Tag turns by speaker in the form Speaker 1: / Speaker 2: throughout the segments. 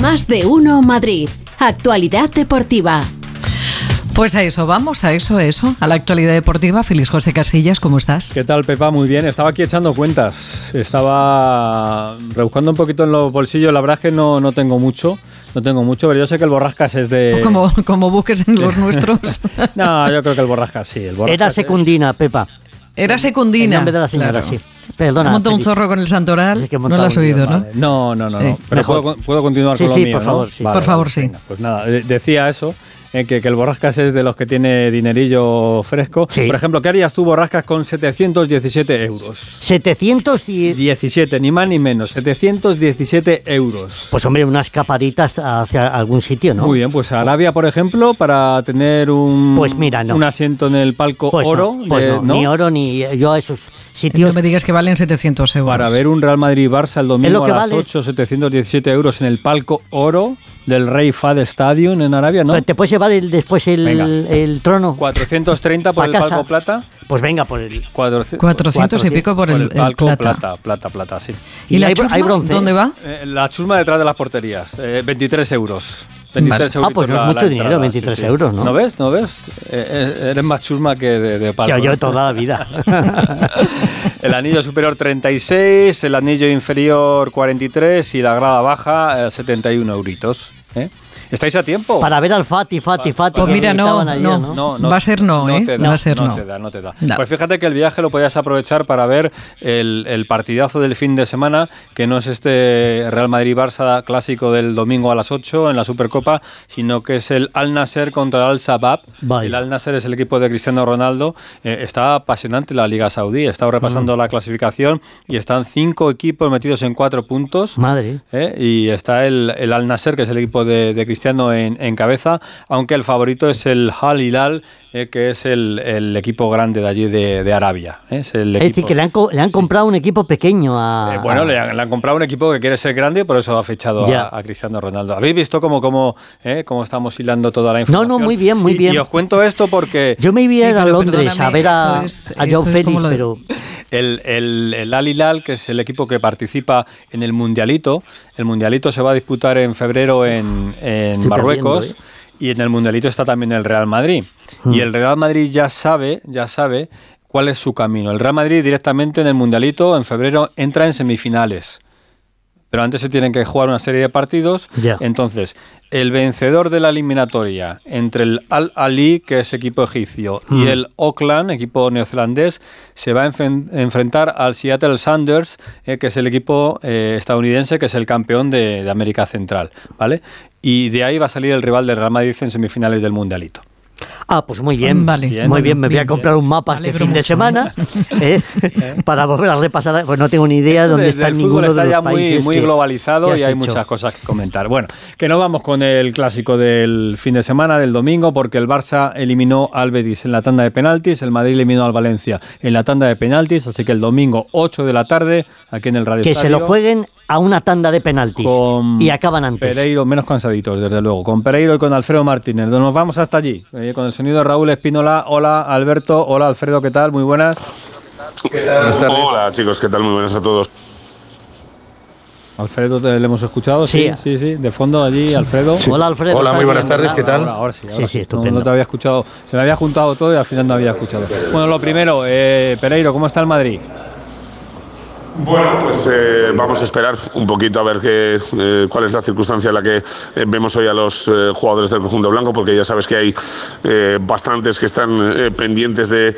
Speaker 1: Más de uno Madrid. Actualidad deportiva.
Speaker 2: Pues a eso vamos, a eso, a eso, a la actualidad deportiva. Feliz José Casillas, ¿cómo estás?
Speaker 3: ¿Qué tal, Pepa? Muy bien. Estaba aquí echando cuentas. Estaba rebuscando un poquito en los bolsillos. La verdad es que no, no tengo mucho. No tengo mucho, pero yo sé que el Borrascas es de...
Speaker 2: Como, como busques en los nuestros.
Speaker 3: no, yo creo que el Borrascas sí. El Borrascas
Speaker 4: Era secundina, Pepa.
Speaker 2: Era secundina.
Speaker 4: El nombre de la señora,
Speaker 2: Claro.
Speaker 4: sí. Perdona.
Speaker 2: Monta un zorro con el santoral.
Speaker 4: Es que he
Speaker 2: no lo has oído, ¿no?
Speaker 4: vale.
Speaker 3: No, no, no, no.
Speaker 4: Eh,
Speaker 3: Pero puedo, puedo continuar
Speaker 4: Sí,
Speaker 3: con lo
Speaker 4: sí,
Speaker 3: mío,
Speaker 4: por
Speaker 3: ¿no?
Speaker 4: favor, sí.
Speaker 2: Por favor, sí.
Speaker 3: venga, Pues nada, eh, decía eso, eh, que, que el Borrascas es de los que tiene dinerillo fresco.
Speaker 4: Sí.
Speaker 3: Por ejemplo, ¿qué harías tú, Borrascas, con 717 euros?
Speaker 4: 710.
Speaker 3: 17, ni más ni menos, 717 euros.
Speaker 4: Pues hombre, unas capaditas hacia algún sitio, ¿no?
Speaker 3: Muy bien, pues Arabia, por ejemplo, para tener un,
Speaker 4: Pues mira, no.
Speaker 3: un asiento en el palco
Speaker 4: Pues
Speaker 3: oro,
Speaker 4: no, pues
Speaker 3: de-
Speaker 4: no, ni oro ni yo a esos
Speaker 2: No
Speaker 4: sitios.
Speaker 2: me digas que valen 700 euros.
Speaker 3: para ver un Real Madrid-Barça el domingo
Speaker 4: lo que
Speaker 3: a las
Speaker 4: vale.
Speaker 3: 8, 717 euros en el palco oro del Rey Fad Stadium en Arabia, ¿no?
Speaker 4: Pero ¿Te puedes llevar el- después el, el trono?
Speaker 3: 430 por el
Speaker 4: casa.
Speaker 3: palco plata.
Speaker 4: Pues venga, por el.
Speaker 3: 400,
Speaker 2: 400 y pico por el, el
Speaker 3: palco
Speaker 2: plata.
Speaker 3: plata, plata, plata, sí.
Speaker 2: ¿Y, la
Speaker 4: hay
Speaker 2: chusma?
Speaker 4: hay bronce.
Speaker 2: ¿Dónde va?
Speaker 3: Eh, la chusma detrás de las porterías, eh, 23 euros. 23
Speaker 4: Vale. Ah, pues no es mucho dinero,
Speaker 3: entrada,
Speaker 4: 23 euros, ¿no?
Speaker 3: ¿No ves? ¿No ves? Eh, eh, eres más chusma que de, de palco.
Speaker 4: Yo, yo toda la vida.
Speaker 3: El anillo superior 36, el anillo inferior 43 y la grada baja eh, 71 euritos. ¿Eh? ¿Estáis a tiempo?
Speaker 4: Para ver al Fati, Fati, Fati.
Speaker 2: Pues mira, no,
Speaker 4: estaban ayer,
Speaker 2: no. Va a ser no, ¿eh?
Speaker 3: Te da,
Speaker 2: Va a ser no.
Speaker 3: te da, no te da.
Speaker 2: No.
Speaker 3: Pues fíjate que el viaje lo podías aprovechar para ver el, el partidazo del fin de semana, que no es este Real Madrid-Barça clásico del domingo a las 8 en la Supercopa, sino que es el Al Nasser contra el Al Sabab.
Speaker 4: Vaya.
Speaker 3: El Al Nasser es el equipo de Cristiano Ronaldo. Eh, está apasionante la Liga Saudí. He estado repasando la clasificación y están cinco equipos metidos en cuatro puntos.
Speaker 4: Madre.
Speaker 3: ¿eh? y está el, el Al Nasser, que es el equipo de, de Cristiano en, en cabeza, aunque el favorito es el Al Hilal, eh, que es el, el equipo grande de allí de, de Arabia. ¿eh? Es, el
Speaker 4: Es decir,
Speaker 3: equipo-
Speaker 4: que le han, co- le han comprado un equipo pequeño a.
Speaker 3: Eh, bueno, le han, le han comprado un equipo que quiere ser grande y por eso ha fichado a, a Cristiano Ronaldo. ¿Habéis visto cómo, cómo, eh, cómo estamos hilando toda la
Speaker 4: No,
Speaker 3: información?
Speaker 4: no, muy bien, muy
Speaker 3: Y-
Speaker 4: bien.
Speaker 3: Y os cuento esto porque
Speaker 4: Yo me iba a ir
Speaker 2: Sí,
Speaker 4: a Londres a ver a,
Speaker 2: es-
Speaker 4: a Joe Félix,
Speaker 2: lo
Speaker 4: pero.
Speaker 3: El, el, el Al Hilal, que es el equipo que participa en el Mundialito, el Mundialito se va a disputar en febrero en, en Marruecos.
Speaker 4: perdiendo, ¿eh?
Speaker 3: Y en el Mundialito está también el Real Madrid.
Speaker 4: Hmm.
Speaker 3: Y el Real Madrid ya sabe, ya sabe cuál es su camino. El Real Madrid directamente en el Mundialito en febrero entra en semifinales. Pero antes se tienen que jugar una serie de partidos. Entonces, el vencedor de la eliminatoria entre el Al Ali, que es equipo egipcio, y el Auckland, equipo neozelandés, se va a enfrentar al Seattle Sounders, eh, que es el equipo eh, estadounidense, que es el campeón de, de América Central. ¿vale? Y de ahí va a salir el rival del Real Madrid en semifinales del Mundialito.
Speaker 4: Ah, pues muy bien.
Speaker 2: Vale.
Speaker 3: Bien,
Speaker 4: muy bien, me voy a comprar un mapa este fin de semana ¿eh? para volver a repasar. Pues no tengo ni idea de dónde está
Speaker 3: el
Speaker 4: ninguno
Speaker 3: fútbol
Speaker 4: de
Speaker 3: está
Speaker 4: los
Speaker 3: ya muy,
Speaker 4: países
Speaker 3: muy
Speaker 4: que-
Speaker 3: globalizado
Speaker 4: que
Speaker 3: y hay
Speaker 4: dicho.
Speaker 3: muchas cosas que comentar. Bueno, que no vamos con el clásico del fin de semana, del domingo, porque el Barça eliminó al Betis en la tanda de penaltis, el Madrid eliminó al Valencia en la tanda de penaltis, así que el domingo 8 de la tarde, aquí en el Radio
Speaker 4: Que se lo jueguen a una tanda de penaltis y acaban antes.
Speaker 3: Pereiro, menos cansaditos, desde luego. Con Pereiro y con Alfredo Martínez. Nos vamos hasta allí, eh, con el sonido de Raúl Espínola. Hola, Alberto. Hola, Alfredo, ¿qué tal? Muy buenas.
Speaker 5: Hola chicos, ¿qué tal? Muy buenas a todos.
Speaker 3: Alfredo, ¿te le hemos escuchado?
Speaker 4: Sí.
Speaker 3: sí, sí. De fondo allí, Alfredo.
Speaker 4: Hola Alfredo.
Speaker 6: Hola,
Speaker 4: ¿estás
Speaker 6: muy buenas tardes? ¿qué tal?
Speaker 3: Ahora, ahora sí, ahora
Speaker 4: Sí, sí,
Speaker 3: No-
Speaker 4: estupendo.
Speaker 3: No, te había escuchado. Se me había juntado todo y al final no había escuchado. Bueno, lo primero, eh, Pereiro, ¿cómo está el Madrid?
Speaker 5: Bueno, pues eh, vamos a esperar un poquito a ver qué, eh, cuál es la circunstancia en la que eh, vemos hoy a los eh, jugadores del conjunto blanco, porque ya sabes que hay eh, bastantes que están pendientes de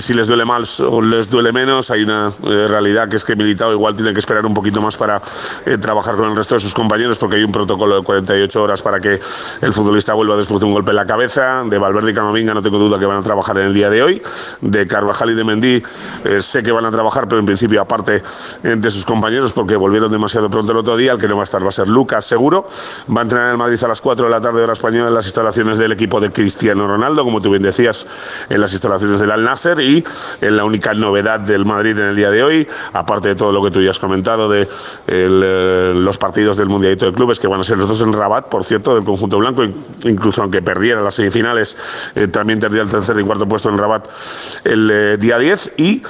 Speaker 5: si les duele más o les duele menos. Hay una realidad que es que Militao igual tiene que esperar un poquito más para trabajar con el resto de sus compañeros, porque hay un protocolo de 48 horas para que el futbolista vuelva después de un golpe en la cabeza. De Valverde y Camavinga no tengo duda que van a trabajar en el día de hoy. De Carvajal y de Mendy sé que van a trabajar, pero en principio aparte de sus compañeros porque volvieron demasiado pronto el otro día. El que no va a estar va a ser Lucas, seguro. Va a entrenar en el Madrid a las 4 de la tarde, hora española, en las instalaciones del equipo de Cristiano Ronaldo, como tú bien decías, en las instalaciones del Al Nasser y en la única novedad del Madrid en el día de hoy, aparte de todo lo que tú ya has comentado de eh, los partidos del Mundialito de Clubes, que van a ser los dos en Rabat, por cierto, del conjunto blanco, incluso aunque perdiera las semifinales, eh, también tendría el tercer y cuarto puesto en Rabat el eh, día 10 y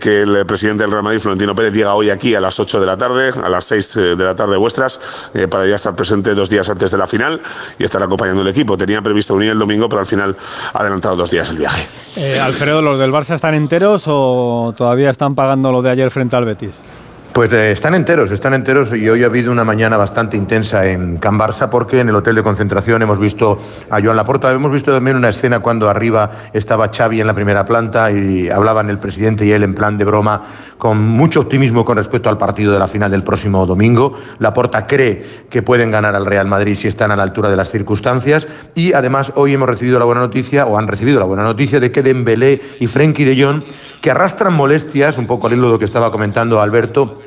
Speaker 5: que el presidente del Real Madrid, Florentino Pérez, llega hoy aquí a las 8 de la tarde, a las 6 de la tarde vuestras, para ya estar presente dos días antes de la final y estar acompañando el equipo. Tenía previsto venir el domingo, pero al final ha adelantado dos días el viaje.
Speaker 3: Alfredo, ¿los del Barça están enteros o todavía están pagando lo de ayer frente al Betis?
Speaker 6: Pues eh, están enteros, están enteros y hoy ha habido una mañana bastante intensa en Can Barça porque en el hotel de concentración hemos visto a Joan Laporta, hemos visto también una escena cuando arriba estaba Xavi en la primera planta y hablaban el presidente y él en plan de broma con mucho optimismo con respecto al partido de la final del próximo domingo. Laporta cree que pueden ganar al Real Madrid si están a la altura de las circunstancias y además hoy hemos recibido la buena noticia o han recibido la buena noticia de que Dembélé y Frenkie de Jong que arrastran molestias, un poco al hilo de lo que estaba comentando Alberto,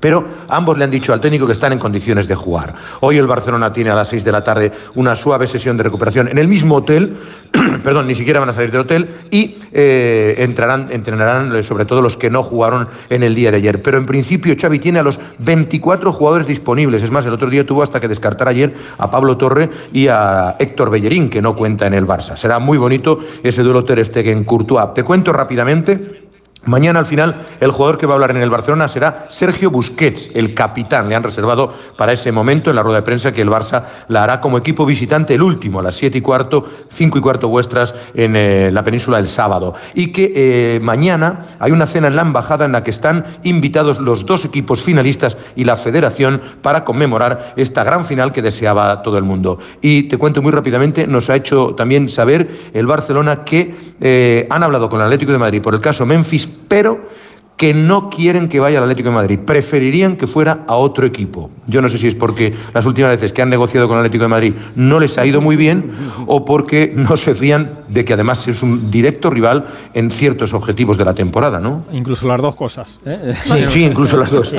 Speaker 6: pero ambos le han dicho al técnico que están en condiciones de jugar. Hoy el Barcelona tiene a las 6 de la tarde una suave sesión de recuperación en el mismo hotel, perdón, ni siquiera van a salir del hotel, y eh, entrarán, entrenarán eh, sobre todo los que no jugaron en el día de ayer. Pero en principio Xavi tiene a los 24 jugadores disponibles. Es más, el otro día tuvo hasta que descartar ayer a Pablo Torre y a Héctor Bellerín, que no cuenta en el Barça. Será muy bonito ese duelo Ter Stegen-Courtois. Te cuento rápidamente Mañana al final el jugador que va a hablar en el Barcelona será Sergio Busquets, el capitán. Le han reservado para ese momento en la rueda de prensa que el Barça la hará como equipo visitante el último, a las siete y cuarto, cinco y cuarto vuestras en eh, la península el sábado. Y que eh, mañana hay una cena en la embajada en la que están invitados los dos equipos finalistas y la federación para conmemorar esta gran final que deseaba todo el mundo. Y te cuento muy rápidamente, nos ha hecho también saber el Barcelona que eh, han hablado con el Atlético de Madrid por el caso Memphis pero que no quieren que vaya al Atlético de Madrid. Preferirían que fuera a otro equipo. Yo no sé si es porque las últimas veces que han negociado con el Atlético de Madrid no les ha ido muy bien o porque no se fían de que además es un directo rival en ciertos objetivos de la temporada, ¿no?
Speaker 3: Incluso las dos cosas. ¿eh?
Speaker 6: Sí, incluso las dos.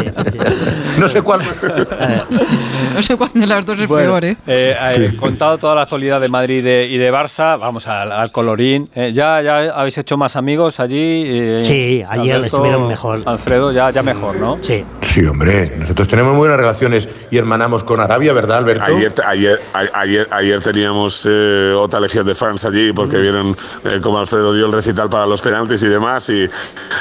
Speaker 6: no sé cuál.
Speaker 2: no sé cuál de las dos es peor, ¿eh?
Speaker 3: eh, eh Contado toda la actualidad de Madrid y de, Barça, vamos al, colorín. ¿ya, ¿Ya habéis hecho más amigos allí?
Speaker 4: sí, ayer estuvieron mejor.
Speaker 3: Alfredo, ya, ya mejor, ¿no?
Speaker 4: Sí.
Speaker 6: Sí, hombre. Nosotros tenemos buenas relaciones y hermanamos con Arabia, ¿verdad, Alberto?
Speaker 5: Ayer, ayer, ayer, teníamos eh, otra legión de fans allí porque vieron eh, cómo Alfredo dio el recital para los penaltis y demás. Y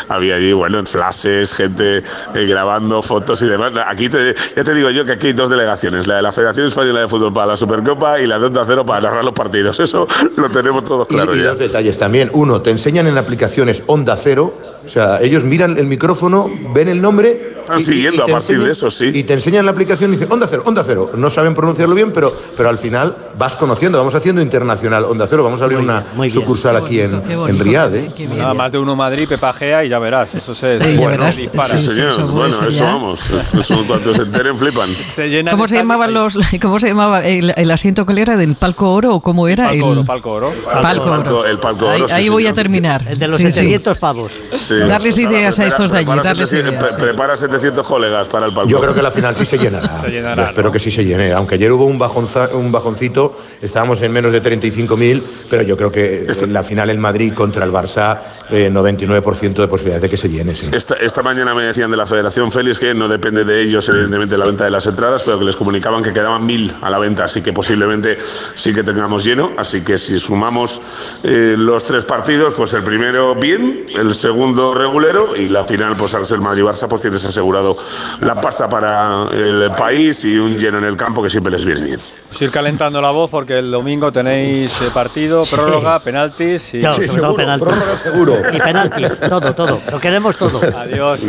Speaker 5: había allí, bueno, flashes, gente eh, grabando fotos y demás. Aquí ya te digo yo que aquí hay dos delegaciones: la de la Federación Española de Fútbol para la Supercopa y la de Onda Cero para narrar los partidos. Eso lo tenemos todos claro
Speaker 6: y,
Speaker 5: y
Speaker 6: dos detalles también. Uno, te enseñan en aplicaciones Onda Cero o sea, ellos miran el micrófono, ven el nombre.
Speaker 5: Están siguiendo a partir de eso, sí.
Speaker 6: Y te enseñan la aplicación y dicen Onda Cero, Onda Cero. No saben pronunciarlo bien, pero, pero al final vas conociendo, vamos haciendo internacional Onda Cero. Vamos a abrir una sucursal aquí en, en Riyadh. ¿eh?
Speaker 3: Nada más de uno Madrid, Pepagea y ya verás. Eso se
Speaker 2: sí,
Speaker 3: bueno,
Speaker 2: dispara.
Speaker 5: Sí, señor. bueno, eso vamos. Eso cuando se enteren flipan.
Speaker 2: ¿Cómo se llamaban los, ¿Cómo se llamaba el, asiento que era? ¿Del palco oro o cómo era?
Speaker 3: Palco oro, palco oro.
Speaker 2: Palco oro.
Speaker 5: El palco oro.
Speaker 2: Ahí, voy a terminar.
Speaker 4: El de los 700 pavos.
Speaker 2: Darles ideas a estos de allí. Darles ideas.
Speaker 5: Prepara 700 colegas para el palco.
Speaker 6: Yo creo que la final sí se llenará.
Speaker 3: se llenará
Speaker 6: espero que sí se llene. Aunque ayer hubo un, un bajoncito, estábamos en menos de 35.000, pero yo creo que este- en la final en Madrid contra el Barça, 99% de posibilidades de que se llene.
Speaker 5: Esta, esta, mañana me decían de la Federación Félix que no depende de ellos, evidentemente, la venta de las entradas, pero que les comunicaban que quedaban mil a la venta, así que posiblemente sí que tengamos lleno. Así que si sumamos eh, los tres partidos, pues el primero bien, el segundo regulero y la final, pues al ser Madrid-Barça, pues tienes asegurado la pasta para el país y un lleno en el campo que siempre les viene bien.
Speaker 3: Pues ir calentando la voz porque el domingo tenéis eh, partido, prórroga, penaltis y...
Speaker 4: sí, seguro, penaltis. seguro. Y penaltis, todo, todo. Lo queremos todo.
Speaker 3: Adiós,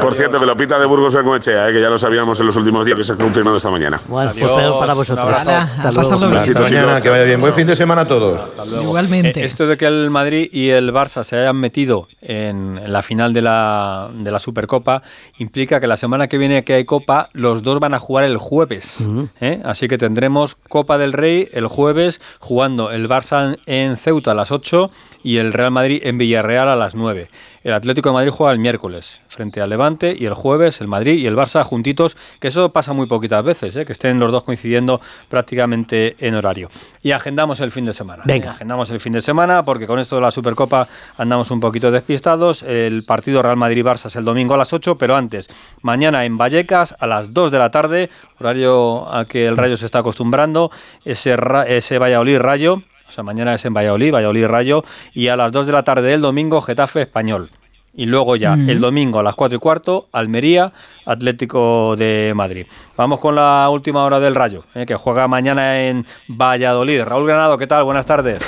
Speaker 5: Por cierto, que lo pita de Burgos Bengoechea, eh, que ya lo sabíamos en los últimos días que se ha confirmado esta mañana.
Speaker 4: Bueno, pues para vosotros.
Speaker 2: Hasta, luego.
Speaker 6: Hasta mañana, que vaya bien. Buen fin de semana a todos.
Speaker 2: Igualmente.
Speaker 3: Eh, esto de que el Madrid y el Barça se hayan metido en, la final de la, de la Supercopa implica que la semana que viene que hay Copa, los dos van a jugar el jueves. ¿eh? Así que tendremos Copa del Rey el jueves, jugando el Barça en Ceuta a las 8 y el Real Madrid en Villarreal a las 9. El Atlético de Madrid juega el miércoles frente al Levante y el jueves el Madrid y el Barça juntitos, que eso pasa muy poquitas veces, ¿eh? que estén los dos coincidiendo prácticamente en horario. Y agendamos el fin de semana.
Speaker 4: Venga.
Speaker 3: ¿eh? Agendamos el fin de semana porque con esto de la Supercopa andamos un poquito despistados. El partido Real Madrid-Barça es el domingo a las 8, pero antes, mañana en Vallecas a las 2 de la tarde, horario al que el Rayo se está acostumbrando, ese, ese Valladolid-Rayo. O sea, mañana es en Valladolid, Valladolid Rayo, y a las 2 de la tarde del domingo, Getafe Español. Y luego ya, el domingo a las 4 y cuarto, Almería, Atlético de Madrid. Vamos con la última hora del Rayo, eh, que juega mañana en Valladolid. Raúl Granado, ¿qué tal? Buenas tardes.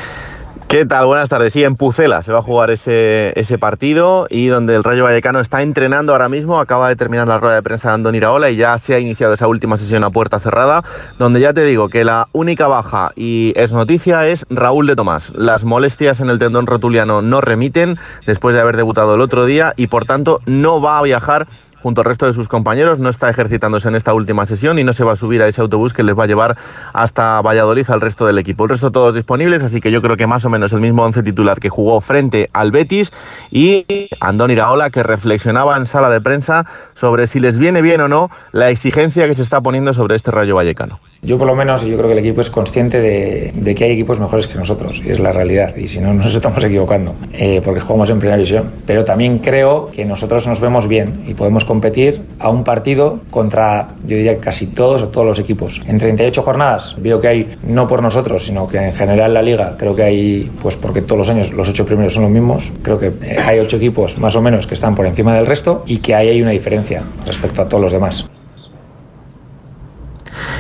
Speaker 7: ¿Qué tal? Buenas tardes. Sí, en Pucela se va a jugar ese, ese partido y donde el Rayo Vallecano está entrenando ahora mismo. Acaba de terminar la rueda de prensa de Andoni Iraola y ya se ha iniciado esa última sesión a puerta cerrada, donde ya te digo que la única baja y es noticia es Raúl de Tomás. Las molestias en el tendón rotuliano no remiten después de haber debutado el otro día y por tanto no va a viajar junto al resto de sus compañeros, no está ejercitándose en esta última sesión y no se va a subir a ese autobús que les va a llevar hasta Valladolid al resto del equipo. El resto todos disponibles, así que yo creo que más o menos el mismo once titular que jugó frente al Betis y Andón Iraola que reflexionaba en sala de prensa sobre si les viene bien o no la exigencia que se está poniendo sobre este Rayo Vallecano.
Speaker 8: Yo por lo menos, y yo creo que el equipo es consciente de, de que hay equipos mejores que nosotros, y es la realidad, y si no nos estamos equivocando, eh, porque jugamos en primera división. Pero también creo que nosotros nos vemos bien y podemos competir a un partido contra, yo diría, casi todos o todos los equipos. En 38 jornadas veo que hay, no por nosotros, sino que en general la liga, creo que hay, pues porque todos los años los ocho primeros son los mismos, creo que eh, hay ocho equipos más o menos que están por encima del resto y que ahí hay una diferencia respecto a todos los demás.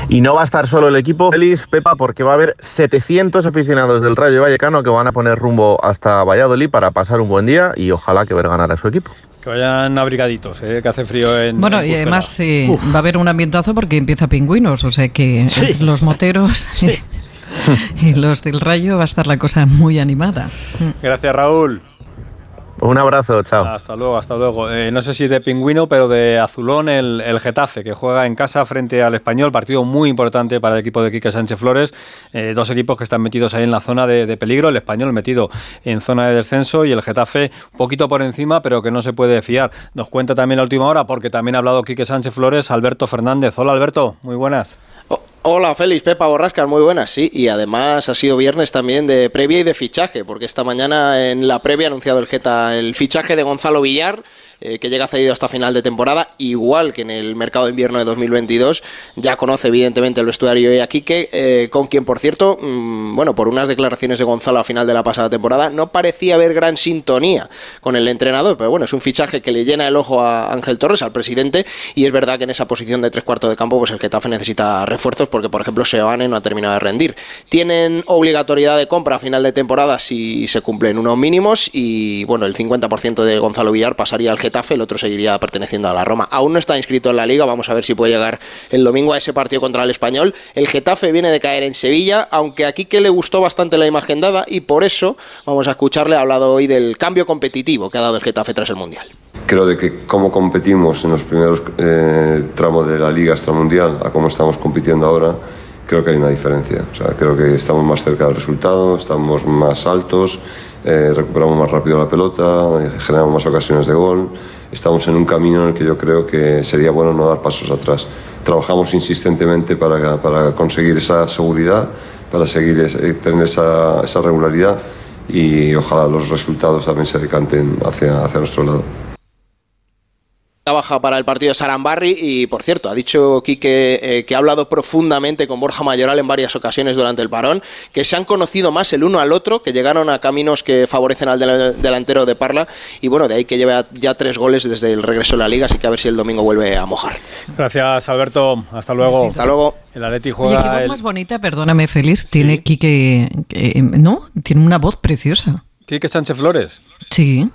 Speaker 7: Y no va a estar solo el equipo, feliz Pepa, porque va a haber 700 aficionados del Rayo Vallecano que van a poner rumbo hasta Valladolid para pasar un buen día y ojalá que ver ganar a su equipo.
Speaker 3: Que vayan abrigaditos, eh, que hace frío en.
Speaker 2: Bueno,
Speaker 3: en
Speaker 2: y además eh, va a haber un ambientazo porque empieza pingüinos, o sea que
Speaker 4: Sí.
Speaker 2: los moteros y los del rayo va a estar la cosa muy animada.
Speaker 3: Gracias, Raúl.
Speaker 7: Un abrazo, chao.
Speaker 3: Hasta luego, hasta luego. Eh, no sé si de pingüino, pero de azulón el, el Getafe, que juega en casa frente al Español, partido muy importante para el equipo de Quique Sánchez Flores. Eh, dos equipos que están metidos ahí en la zona de, de peligro, el Español metido en zona de descenso y el Getafe un poquito por encima, pero que no se puede fiar. Nos cuenta también la última hora, porque también ha hablado Quique Sánchez Flores, Alberto Fernández. Hola Alberto, muy buenas.
Speaker 9: Oh, Hola Félix, Pepa Borrascas, muy buenas, sí, y además ha sido viernes también de previa y de fichaje, porque esta mañana en la previa ha anunciado el Geta el fichaje de Gonzalo Villar, eh, que llega cedido hasta final de temporada, igual que en el mercado de invierno de 2022, ya conoce evidentemente el vestuario y aquí que eh, con quien por cierto, mm, bueno, por unas declaraciones de Gonzalo a final de la pasada temporada, no parecía haber gran sintonía con el entrenador, pero bueno, es un fichaje que le llena el ojo a Ángel Torres, al presidente, y es verdad que en esa posición de tres cuartos de campo, pues el Getafe necesita refuerzos porque, por ejemplo, Seoane no ha terminado de rendir. Tienen obligatoriedad de compra a final de temporada si se cumplen unos mínimos y, bueno, el 50% de Gonzalo Villar pasaría al Getafe, el otro seguiría perteneciendo a la Roma. Aún no está inscrito en la liga, vamos a ver si puede llegar el domingo a ese partido contra el Español. El Getafe viene de caer en Sevilla, aunque aquí que le gustó bastante la imagen dada y por eso vamos a escucharle, ha hablado hoy del cambio competitivo que ha dado el Getafe tras el Mundial.
Speaker 10: Creo de que cómo competimos en los primeros eh, tramos de la Liga Extramundial a cómo estamos compitiendo ahora, creo que hay una diferencia. O sea, creo que estamos más cerca del resultado, estamos más altos, eh, recuperamos más rápido la pelota, eh, generamos más ocasiones de gol. Estamos en un camino en el que yo creo que sería bueno no dar pasos atrás. Trabajamos insistentemente para, para conseguir esa seguridad, para seguir es- eh, tener esa, esa regularidad y ojalá los resultados también se decanten hacia, hacia nuestro lado.
Speaker 9: Baja para el partido de Sarambarri y, por cierto, ha dicho Quique eh, que ha hablado profundamente con Borja Mayoral en varias ocasiones durante el parón, que se han conocido más el uno al otro, que llegaron a caminos que favorecen al del- delantero de Parla y, bueno, de ahí que lleva ya tres goles desde el regreso de la liga, así que a ver si el domingo vuelve a mojar.
Speaker 3: Gracias Alberto, hasta luego.
Speaker 9: Hasta luego.
Speaker 3: El Atleti
Speaker 2: Oye, qué
Speaker 3: juega
Speaker 2: voz
Speaker 3: el...
Speaker 2: más bonita, perdóname, Félix, tiene Quique, eh, ¿no? Tiene una voz preciosa.
Speaker 3: Quique Sánchez Flores.
Speaker 2: Sí.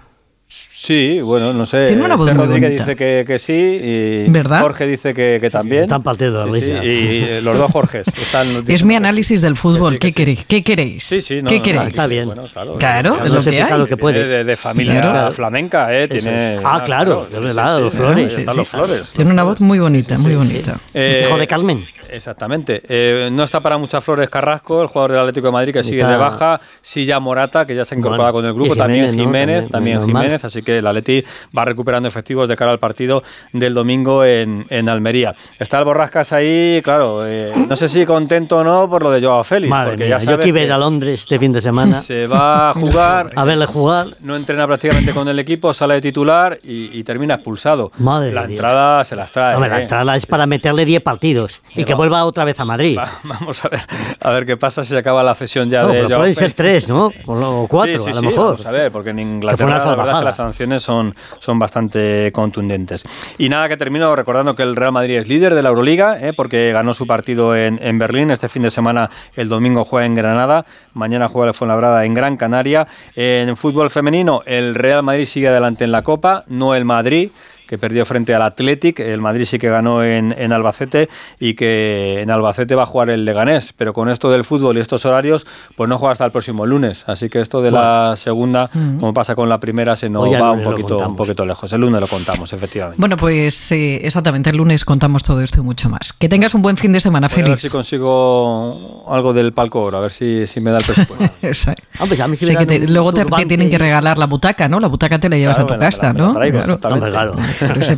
Speaker 3: Sí, bueno, no sé.
Speaker 2: Tiene una voz
Speaker 3: Esther
Speaker 2: muy
Speaker 3: Rodríguez
Speaker 2: bonita.
Speaker 3: dice que, que sí y
Speaker 2: ¿Verdad?
Speaker 3: Jorge dice que, que también.
Speaker 4: Están partiendo de
Speaker 3: Sí, sí, y eh, los dos Jorges están
Speaker 2: Es mi análisis del fútbol.
Speaker 3: Que sí, que
Speaker 2: ¿Qué queréis? ¿Qué queréis?
Speaker 3: Sí, sí, no,
Speaker 2: ¿Qué
Speaker 3: no,
Speaker 2: queréis?
Speaker 3: no,
Speaker 4: Está bien.
Speaker 3: Bueno, claro,
Speaker 2: Claro, es lo
Speaker 4: se
Speaker 2: que hay.
Speaker 4: lo que puede.
Speaker 3: De, de familia
Speaker 2: Claro.
Speaker 3: flamenca, ¿eh? Tiene.
Speaker 4: Ah, claro,
Speaker 3: sí,
Speaker 4: de
Speaker 3: sí,
Speaker 4: verdad,
Speaker 3: sí,
Speaker 4: los
Speaker 3: sí,
Speaker 4: Flores.
Speaker 3: Están
Speaker 2: Sí,
Speaker 3: los flores.
Speaker 2: Tiene una voz muy bonita, muy bonita.
Speaker 3: Eh,
Speaker 4: Hijo de Carmen.
Speaker 3: Exactamente. Eh, no está para muchas flores Carrasco, el jugador del Atlético de Madrid que sigue
Speaker 4: Está-
Speaker 3: de baja. Ya Morata, que ya se ha incorporado
Speaker 4: Bueno,
Speaker 3: con el grupo. también
Speaker 4: Jiménez, También.
Speaker 3: Jiménez. Así que el Atleti va recuperando efectivos de cara al partido del domingo en, en Almería. Está el Borrascas ahí, claro. eh, no sé si contento o no por lo de Joao Félix.
Speaker 4: Madre
Speaker 3: porque
Speaker 4: mía,
Speaker 3: ya
Speaker 4: yo que iba a ir a Londres este fin de semana
Speaker 3: se va a jugar.
Speaker 4: a verle jugar.
Speaker 3: no entrena prácticamente con el equipo, sale de titular y, y termina expulsado.
Speaker 4: Madre
Speaker 3: la
Speaker 4: Dios.
Speaker 3: entrada se las trae.
Speaker 4: La
Speaker 3: ¿eh?
Speaker 4: entrada es para meterle 10 partidos y que. Vuelva otra vez a Madrid.
Speaker 3: Va- Vamos a ver, a ver qué pasa si acaba la cesión ya
Speaker 4: No,
Speaker 3: de
Speaker 4: pueden ser tres, ¿no? O cuatro,
Speaker 3: Sí, sí,
Speaker 4: a lo
Speaker 3: sí,
Speaker 4: mejor.
Speaker 3: Vamos a ver, porque en Inglaterra la verdad es que las sanciones son, son bastante contundentes. Y nada, que termino recordando que el Real Madrid es líder de la Euroliga, ¿eh? porque ganó su partido en, en Berlín. Este fin de semana, el domingo, juega en Granada. Mañana juega el Fuenlabrada en Gran Canaria. En fútbol femenino, el Real Madrid sigue adelante en la Copa, no el Madrid que perdió frente al Athletic, el Madrid sí que ganó en, en Albacete y que en Albacete va a jugar el Leganés, pero con esto del fútbol y estos horarios, pues no juega hasta el próximo lunes, así que esto de la segunda, como pasa con la primera, se nos va un poquito, un poquito lejos. El lunes lo contamos, efectivamente.
Speaker 2: Bueno, pues eh, exactamente, el lunes contamos todo esto y mucho más. Que tengas un buen fin de semana,
Speaker 3: Voy a ver
Speaker 2: Félix.
Speaker 3: si consigo algo del palco oro, a ver si, si me da el presupuesto.
Speaker 2: Esa-
Speaker 4: Hombre, a mí sí
Speaker 2: Sí,
Speaker 4: me
Speaker 2: que
Speaker 4: dan
Speaker 2: te-
Speaker 4: un
Speaker 2: luego te, tienen que regalar la butaca, ¿no? La butaca te la llevas
Speaker 3: Claro,
Speaker 2: a tu casa, ¿no?
Speaker 3: traigo,
Speaker 2: Claro. no sé,